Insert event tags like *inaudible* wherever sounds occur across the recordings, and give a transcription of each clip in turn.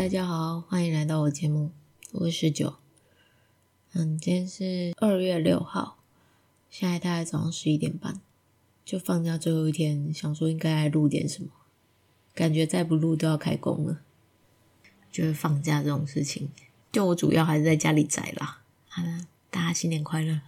大家好，欢迎来到我节目，我是十九。嗯，今天是二月六号，现在大概早上十一点半，就放假最后一天，想说应该来录点什么，感觉再不录都要开工了。就是放假这种事情，就我主要还是在家里宅啦。好了，大家新年快乐。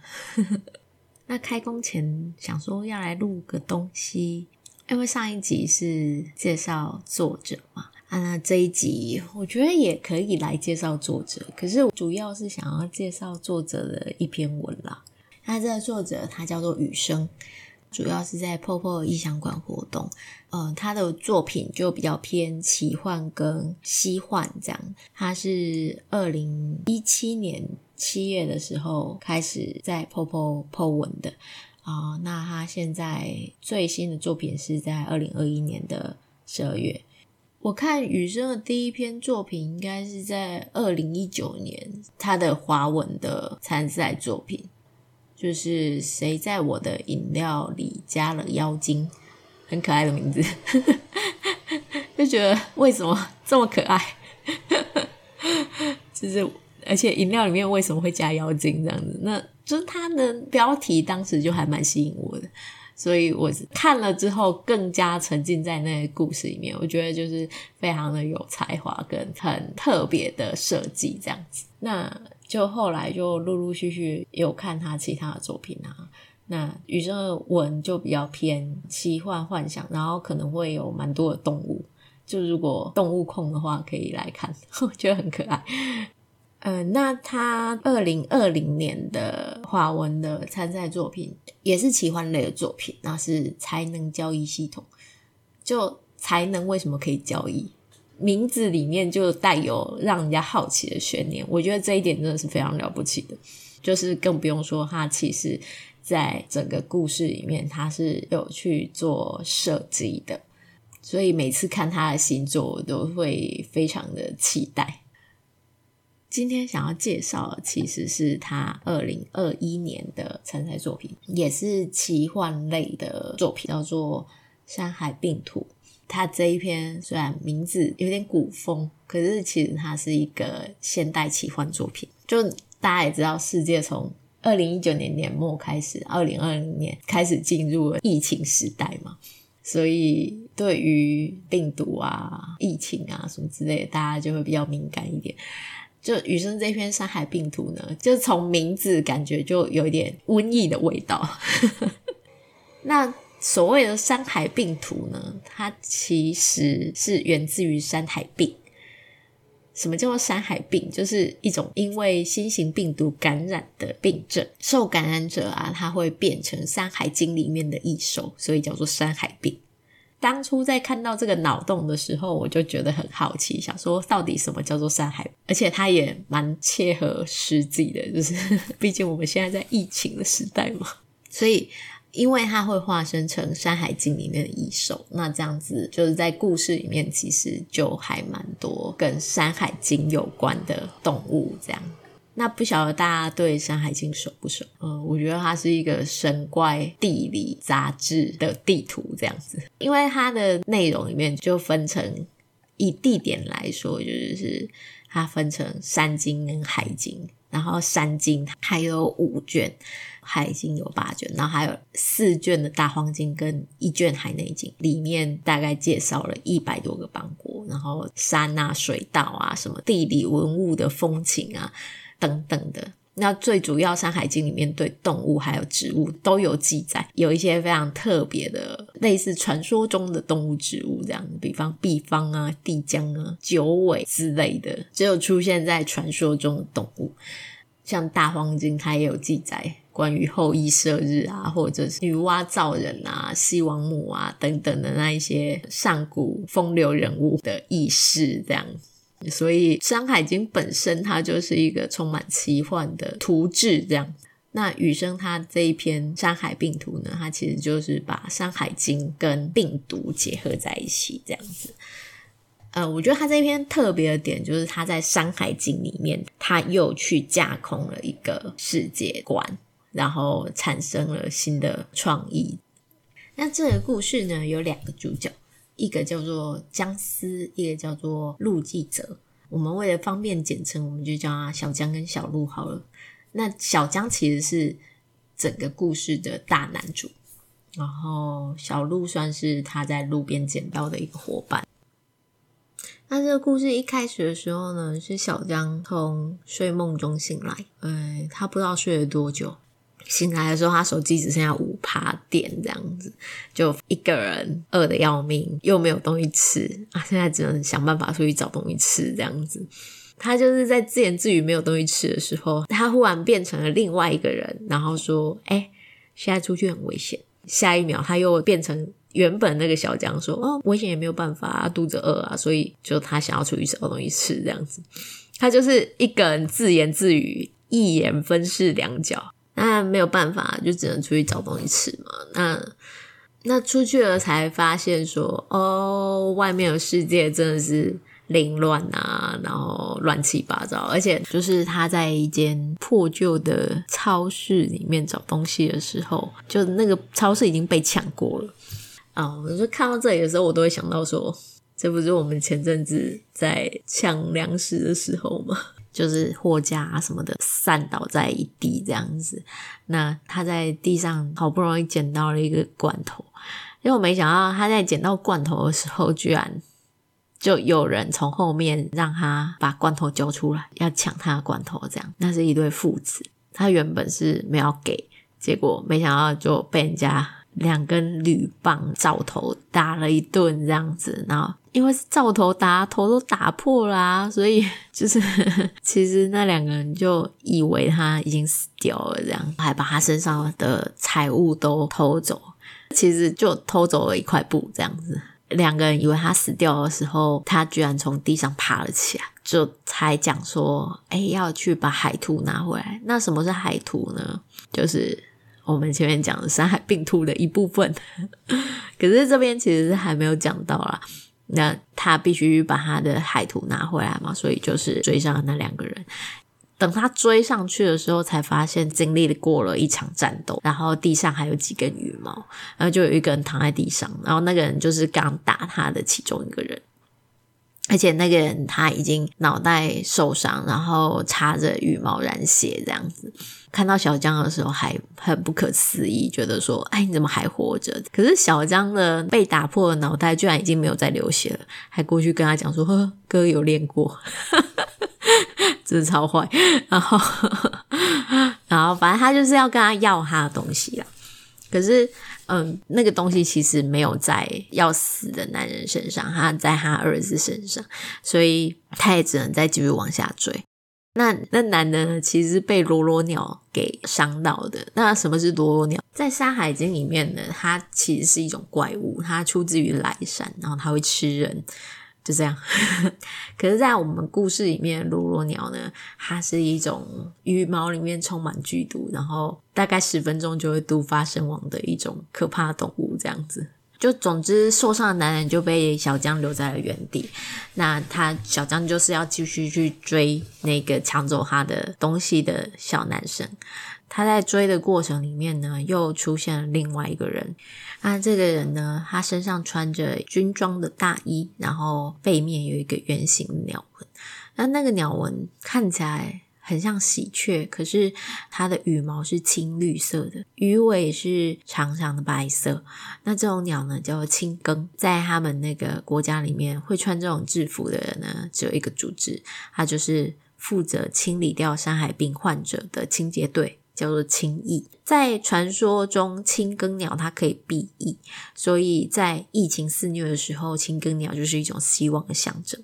*laughs* 那开工前想说要来录个东西。因为上一集是介绍作者嘛，那这一集我觉得也可以来介绍作者，可是主要是想要介绍作者的一篇文啦。那这个作者他叫做雨生，主要是在 POPO 异想馆活动，嗯、呃，他的作品就比较偏奇幻跟西幻这样。他是二零一七年七月的时候开始在 POPO PO 文的。啊、那他现在最新的作品是在二零二一年的十二月。我看雨生的第一篇作品应该是在二零一九年，他的华文的参赛作品就是《谁在我的饮料里加了妖精》，很可爱的名字，*laughs* 就觉得为什么这么可爱？*laughs* 就是而且饮料里面为什么会加妖精这样子？那。就是他的标题当时就还蛮吸引我的，所以我看了之后更加沉浸在那个故事里面。我觉得就是非常的有才华跟很特别的设计这样子。那就后来就陆陆续续有看他其他的作品啊。那羽生的文就比较偏奇幻幻想，然后可能会有蛮多的动物。就如果动物控的话，可以来看，*laughs* 我觉得很可爱。呃，那他二零二零年的华文的参赛作品也是奇幻类的作品，那是才能交易系统。就才能为什么可以交易？名字里面就带有让人家好奇的悬念，我觉得这一点真的是非常了不起的。就是更不用说他其实在整个故事里面，他是有去做设计的，所以每次看他的新作，我都会非常的期待。今天想要介绍的其实是他二零二一年的参赛作品，也是奇幻类的作品，叫做《山海病图》。他这一篇虽然名字有点古风，可是其实它是一个现代奇幻作品。就大家也知道，世界从二零一九年年末开始，二零二零年开始进入了疫情时代嘛，所以对于病毒啊、疫情啊什么之类的，大家就会比较敏感一点。就羽生这篇《山海病图》呢，就从名字感觉就有一点瘟疫的味道。*laughs* 那所谓的《山海病图》呢，它其实是源自于《山海病》。什么叫做山海病？就是一种因为新型病毒感染的病症，受感染者啊，他会变成《山海经》里面的异兽，所以叫做山海病。当初在看到这个脑洞的时候，我就觉得很好奇，想说到底什么叫做山海？而且它也蛮切合实际的，就是 *laughs* 毕竟我们现在在疫情的时代嘛，所以因为它会化身成《山海经》里面的异兽，那这样子就是在故事里面其实就还蛮多跟《山海经》有关的动物这样。那不晓得大家对《山海经》熟不熟？嗯，我觉得它是一个神怪地理杂志的地图这样子，因为它的内容里面就分成以地点来说，就是它分成山经跟海经，然后山经还有五卷，海经有八卷，然后还有四卷的大荒经跟一卷海内经，里面大概介绍了一百多个邦国，然后山啊、水道啊、什么地理文物的风情啊。等等的，那最主要《山海经》里面对动物还有植物都有记载，有一些非常特别的，类似传说中的动物植物这样，比方毕方啊、帝江啊、九尾之类的，只有出现在传说中的动物。像《大荒经》它也有记载关于后羿射日啊，或者是女娲造人啊、西王母啊等等的那一些上古风流人物的轶事这样子。所以《山海经》本身它就是一个充满奇幻的图志，这样。那雨生他这一篇《山海病图》呢，它其实就是把《山海经》跟病毒结合在一起，这样子。呃，我觉得他这一篇特别的点就是他在《山海经》里面，他又去架空了一个世界观，然后产生了新的创意。那这个故事呢，有两个主角。一个叫做姜丝，一个叫做陆记者。我们为了方便简称，我们就叫他小江跟小陆好了。那小江其实是整个故事的大男主，然后小鹿算是他在路边捡到的一个伙伴。那这个故事一开始的时候呢，是小江从睡梦中醒来，哎，他不知道睡了多久。醒来的时候，他手机只剩下五趴电，这样子，就一个人饿得要命，又没有东西吃啊！现在只能想办法出去找东西吃，这样子。他就是在自言自语没有东西吃的时候，他忽然变成了另外一个人，然后说：“哎，现在出去很危险。”下一秒，他又变成原本那个小江，说：“哦，危险也没有办法啊，肚子饿啊，所以就他想要出去找东西吃，这样子。”他就是一个人自言自语，一言分饰两角。那没有办法，就只能出去找东西吃嘛。那那出去了才发现说，哦，外面的世界真的是凌乱啊，然后乱七八糟。而且就是他在一间破旧的超市里面找东西的时候，就那个超市已经被抢过了啊。我就看到这里的时候，我都会想到说，这不是我们前阵子在抢粮食的时候吗？就是货架啊什么的散倒在一地这样子，那他在地上好不容易捡到了一个罐头，因为我没想到他在捡到罐头的时候，居然就有人从后面让他把罐头交出来，要抢他的罐头这样。那是一对父子，他原本是没有给，结果没想到就被人家。两根铝棒照头打了一顿，这样子，然后因为是照头打，头都打破了啊，所以就 *laughs* 是其实那两个人就以为他已经死掉了，这样还把他身上的财物都偷走，其实就偷走了一块布，这样子。两个人以为他死掉的时候，他居然从地上爬了起来，就才讲说：“哎，要去把海图拿回来。”那什么是海图呢？就是。我们前面讲的山海并图的一部分，*laughs* 可是这边其实是还没有讲到啦。那他必须把他的海图拿回来嘛，所以就是追上了那两个人。等他追上去的时候，才发现经历过了一场战斗，然后地上还有几根羽毛，然后就有一个人躺在地上，然后那个人就是刚打他的其中一个人。而且那个人他已经脑袋受伤，然后插着羽毛染血这样子。看到小江的时候还很不可思议，觉得说：“哎，你怎么还活着？”可是小江的被打破的脑袋居然已经没有再流血了，还过去跟他讲说：“呵，哥有练过。*laughs* ”真是超坏。然后，*laughs* 然后反正他就是要跟他要他的东西啦。可是。嗯，那个东西其实没有在要死的男人身上，他在他儿子身上，所以他也只能再继续往下追。那那男的呢，其实被罗罗鸟给伤到的。那什么是罗罗鸟？在《山海经》里面呢，它其实是一种怪物，它出自于莱山，然后它会吃人。就这样，*laughs* 可是，在我们故事里面，罗罗鸟呢，它是一种羽毛里面充满剧毒，然后大概十分钟就会毒发身亡的一种可怕动物。这样子，就总之，受伤的男人就被小江留在了原地。那他小江就是要继续去追那个抢走他的东西的小男生。他在追的过程里面呢，又出现了另外一个人。那这个人呢，他身上穿着军装的大衣，然后背面有一个圆形的鸟纹。那那个鸟纹看起来很像喜鹊，可是它的羽毛是青绿色的，鱼尾是长长的白色。那这种鸟呢，叫做青更。在他们那个国家里面，会穿这种制服的人呢，只有一个组织，他就是负责清理掉山海病患者的清洁队。叫做青翼，在传说中，青耕鸟它可以避疫，所以在疫情肆虐的时候，青耕鸟就是一种希望的象征。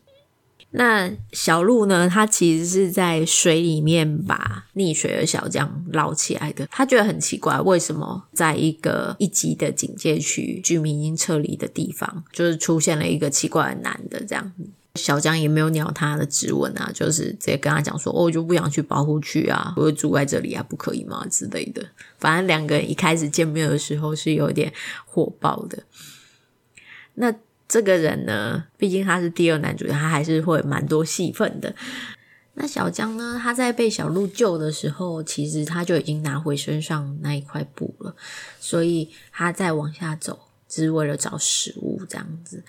那小鹿呢？它其实是在水里面把溺水的小江捞起来的。他觉得很奇怪，为什么在一个一级的警戒区、居民已经撤离的地方，就是出现了一个奇怪的男的这样子。小江也没有鸟他的指纹啊，就是直接跟他讲说：“哦，我就不想去保护区啊，我会住在这里啊，不可以吗？”之类的。反正两个人一开始见面的时候是有点火爆的。那这个人呢，毕竟他是第二男主角，他还是会蛮多戏份的。那小江呢，他在被小鹿救的时候，其实他就已经拿回身上那一块布了，所以他再往下走，只是为了找食物这样子。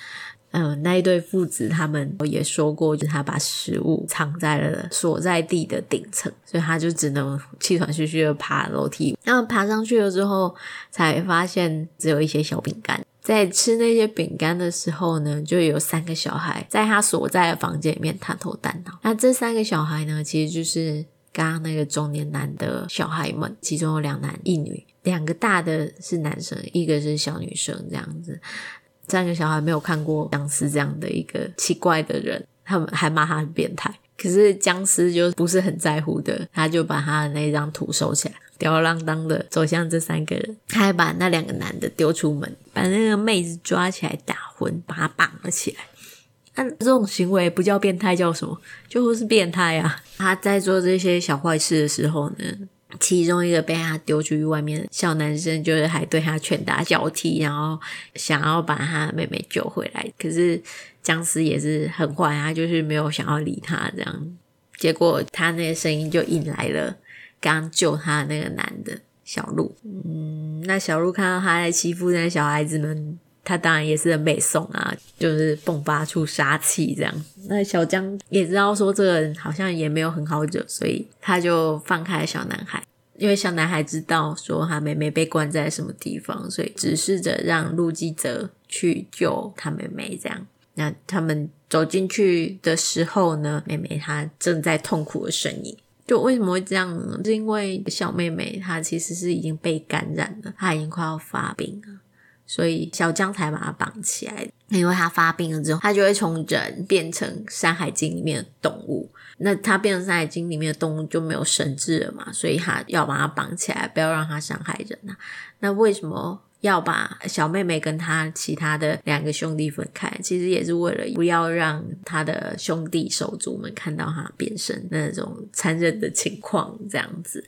嗯，那一对父子他们也说过，就是他把食物藏在了所在地的顶层，所以他就只能气喘吁吁的爬楼梯。然后爬上去了之后，才发现只有一些小饼干。在吃那些饼干的时候呢，就有三个小孩在他所在的房间里面探头探脑。那这三个小孩呢，其实就是刚刚那个中年男的小孩们，其中有两男一女，两个大的是男生，一个是小女生，这样子。三个小孩没有看过僵尸这样的一个奇怪的人，他们还骂他很变态。可是僵尸就不是很在乎的，他就把他的那张图收起来，吊儿郎当的走向这三个人，他还把那两个男的丢出门，把那个妹子抓起来打昏，把他绑了起来。那这种行为不叫变态，叫什么？就是变态啊！他在做这些小坏事的时候呢，其中一个被他丢出去外面小男生，就是还对他拳打脚踢，然后想要把他妹妹救回来。可是僵尸也是很坏，他就是没有想要理他这样。结果他那个声音就引来了刚救他的那个男的小鹿。嗯，那小鹿看到他在欺负那些小孩子们，他当然也是很美颂啊，就是迸发出杀气这样。那小江也知道说这个人好像也没有很好惹，所以他就放开了小男孩。因为小男孩知道说他妹妹被关在什么地方，所以指示着让路基泽去救他妹妹。这样，那他们走进去的时候呢，妹妹她正在痛苦的呻吟。就为什么会这样呢？是因为小妹妹她其实是已经被感染了，她已经快要发病了，所以小江才把它绑起来。因为他发病了之后，他就会从人变成《山海经》里面的动物。那他变成《山海经》里面的动物就没有神智了嘛，所以他要把它绑起来，不要让它伤害人啊。那为什么要把小妹妹跟他其他的两个兄弟分开？其实也是为了不要让他的兄弟手足们看到他变身那种残忍的情况，这样子。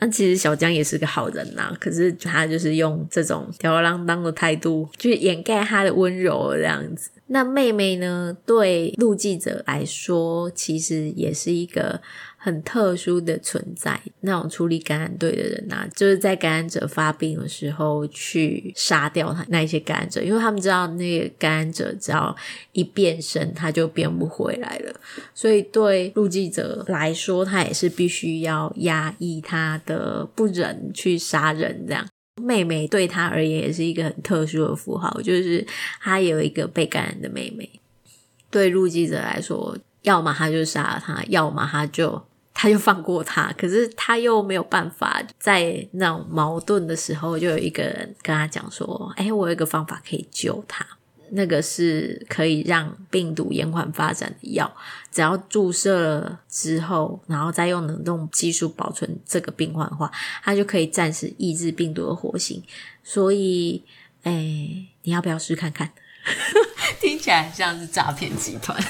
那其实小江也是个好人呐，可是他就是用这种吊儿郎当的态度去掩盖他的温柔，这样子。那妹妹呢？对陆记者来说，其实也是一个很特殊的存在。那种处理感染队的人啊，就是在感染者发病的时候去杀掉他那一些感染者，因为他们知道那个感染者只要一变身，他就变不回来了。所以对陆记者来说，他也是必须要压抑他的不忍去杀人这样。妹妹对他而言也是一个很特殊的符号，就是他有一个被感染的妹妹。对陆记者来说，要么他就杀了他，要么他就他就放过他。*laughs* 可是他又没有办法，在那种矛盾的时候，就有一个人跟他讲说：“哎，我有一个方法可以救他。”那个是可以让病毒延缓发展的药，只要注射了之后，然后再用冷冻技术保存这个病患的话，他就可以暂时抑制病毒的活性。所以，哎，你要不要试看看？*laughs* 听起来很像是诈骗集团，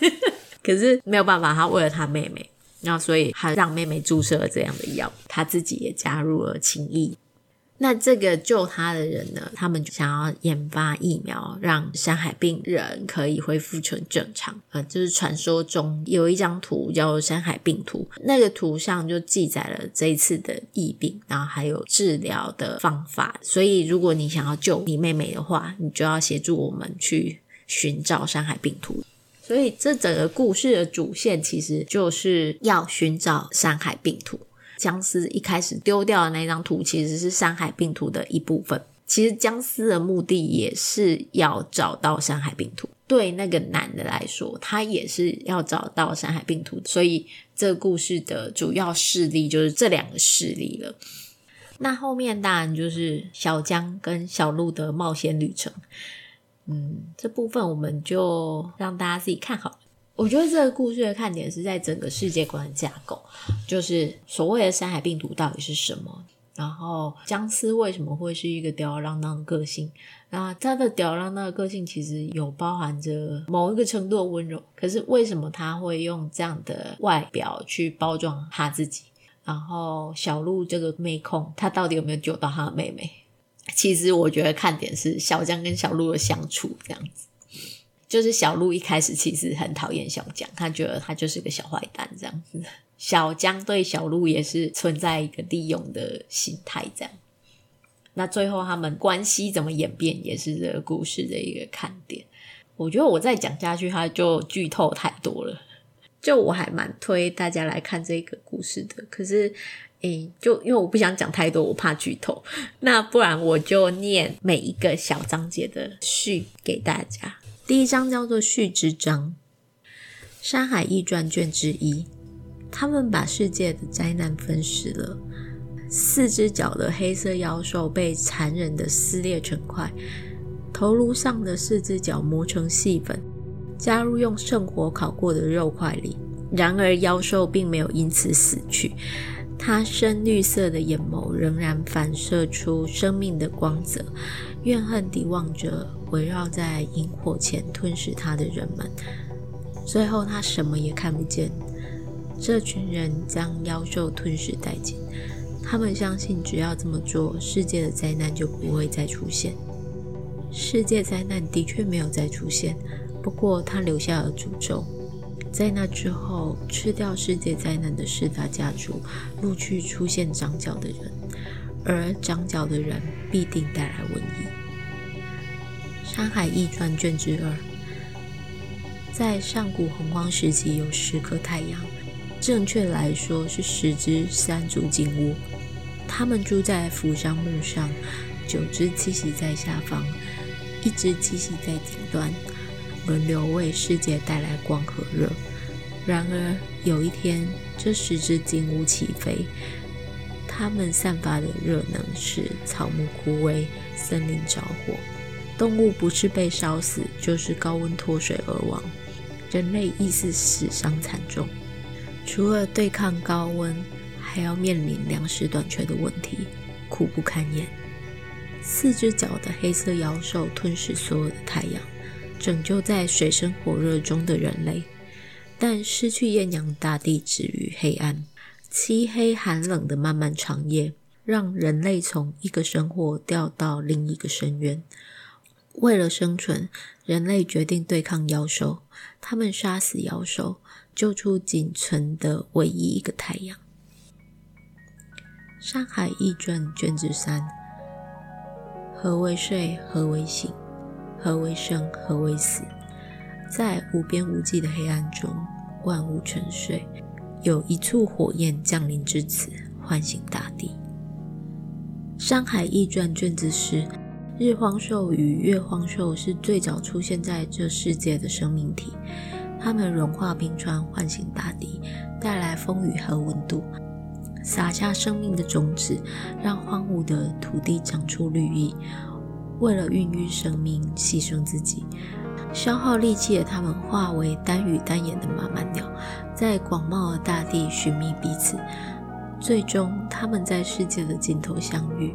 可是没有办法，他为了他妹妹，然后所以他让妹妹注射了这样的药，他自己也加入了情谊。那这个救他的人呢？他们想要研发疫苗，让山海病人可以恢复成正常。呃，就是传说中有一张图叫《山海病图》，那个图上就记载了这一次的疫病，然后还有治疗的方法。所以，如果你想要救你妹妹的话，你就要协助我们去寻找山海病图。所以，这整个故事的主线其实就是要寻找山海病图。僵尸一开始丢掉的那张图，其实是山海病图的一部分。其实僵尸的目的也是要找到山海病图。对那个男的来说，他也是要找到山海病图。所以这故事的主要势力就是这两个势力了。那后面当然就是小江跟小鹿的冒险旅程。嗯，这部分我们就让大家自己看好。我觉得这个故事的看点是在整个世界观架构，就是所谓的山海病毒到底是什么，然后僵尸为什么会是一个吊儿郎当的个性？那他的吊儿郎当的个性其实有包含着某一个程度的温柔，可是为什么他会用这样的外表去包装他自己？然后小鹿这个妹控，他到底有没有救到他的妹妹？其实我觉得看点是小江跟小鹿的相处这样子。就是小鹿一开始其实很讨厌小江，他觉得他就是个小坏蛋这样子。小江对小鹿也是存在一个利用的心态这样。那最后他们关系怎么演变，也是这个故事的一个看点。我觉得我再讲下去，他就剧透太多了。就我还蛮推大家来看这个故事的，可是，诶，就因为我不想讲太多，我怕剧透。那不然我就念每一个小章节的序给大家。第一章叫做序之章，《山海异传》卷之一。他们把世界的灾难分尸了，四只脚的黑色妖兽被残忍地撕裂成块，头颅上的四只脚磨成细粉。加入用圣火烤过的肉块里，然而妖兽并没有因此死去，他深绿色的眼眸仍然反射出生命的光泽，怨恨地望着围绕在萤火前吞噬他的人们。最后，他什么也看不见。这群人将妖兽吞噬殆尽，他们相信只要这么做，世界的灾难就不会再出现。世界灾难的确没有再出现。不过，他留下了诅咒，在那之后，吃掉世界灾难的四大家族陆续出现长角的人，而长角的人必定带来瘟疫。《山海异传》卷之二，在上古洪荒时期，有十颗太阳，正确来说是十只三足金乌，它们住在扶桑木上，九只栖息在下方，一只栖息在顶端。轮流为世界带来光和热。然而有一天，这十只金乌起飞，它们散发的热能使草木枯萎，森林着火，动物不是被烧死，就是高温脱水而亡，人类亦是死伤惨重。除了对抗高温，还要面临粮食短缺的问题，苦不堪言。四只脚的黑色妖兽吞噬所有的太阳。拯救在水深火热中的人类，但失去艳阳大地止于黑暗。漆黑寒冷的漫漫长夜，让人类从一个生活掉到另一个深渊。为了生存，人类决定对抗妖兽。他们杀死妖兽，救出仅存的唯一一个太阳。《山海异传》卷之三：何为睡？何为醒？何为生？何为死？在无边无际的黑暗中，万物沉睡，有一簇火焰降临至此，唤醒大地。《山海异传》卷之四：日荒兽与月荒兽是最早出现在这世界的生命体，它们融化冰川，唤醒大地，带来风雨和温度，撒下生命的种子，让荒芜的土地长出绿意。为了孕育生命，牺牲自己，消耗力气的他们化为单羽单眼的马蛮鸟，在广袤的大地寻觅彼此。最终，他们在世界的尽头相遇，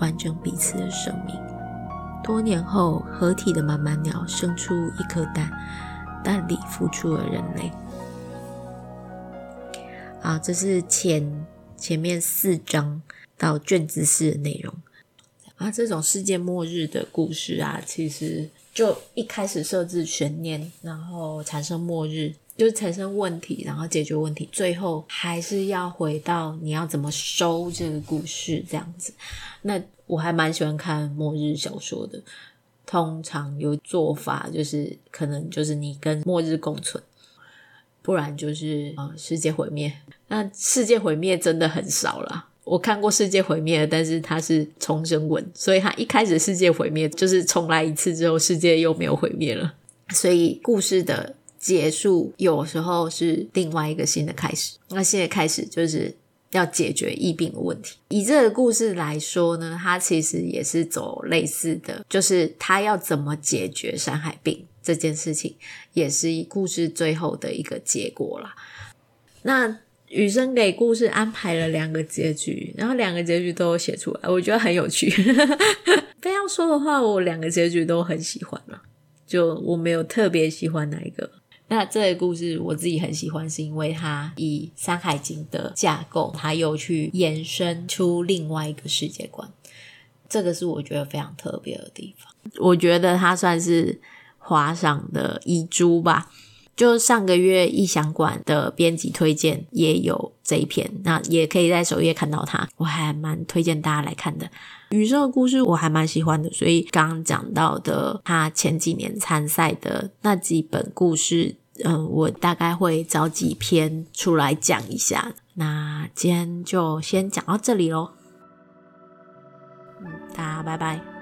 完整彼此的生命。多年后，合体的马蛮鸟生出一颗蛋，蛋里孵出了人类。好，这是前前面四章到卷子四的内容。啊，这种世界末日的故事啊，其实就一开始设置悬念，然后产生末日，就是产生问题，然后解决问题，最后还是要回到你要怎么收这个故事这样子。那我还蛮喜欢看末日小说的，通常有做法就是可能就是你跟末日共存，不然就是啊、世界毁灭。那世界毁灭真的很少啦。我看过世界毁灭，但是它是重生文，所以它一开始世界毁灭就是重来一次之后，世界又没有毁灭了。所以故事的结束有时候是另外一个新的开始。那新的开始就是要解决疫病的问题。以这个故事来说呢，它其实也是走类似的，就是它要怎么解决山海病这件事情，也是故事最后的一个结果啦。那。雨生给故事安排了两个结局，然后两个结局都写出来，我觉得很有趣。*laughs* 非要说的话，我两个结局都很喜欢了，就我没有特别喜欢哪一个。那这个故事我自己很喜欢，是因为它以《山海经》的架构，它又去延伸出另外一个世界观，这个是我觉得非常特别的地方。我觉得它算是华赏的遗珠吧。就上个月异想馆的编辑推荐也有这一篇，那也可以在首页看到它，我还蛮推荐大家来看的。羽兽的故事我还蛮喜欢的，所以刚刚讲到的他前几年参赛的那几本故事，嗯，我大概会找几篇出来讲一下。那今天就先讲到这里喽，嗯，大家拜拜。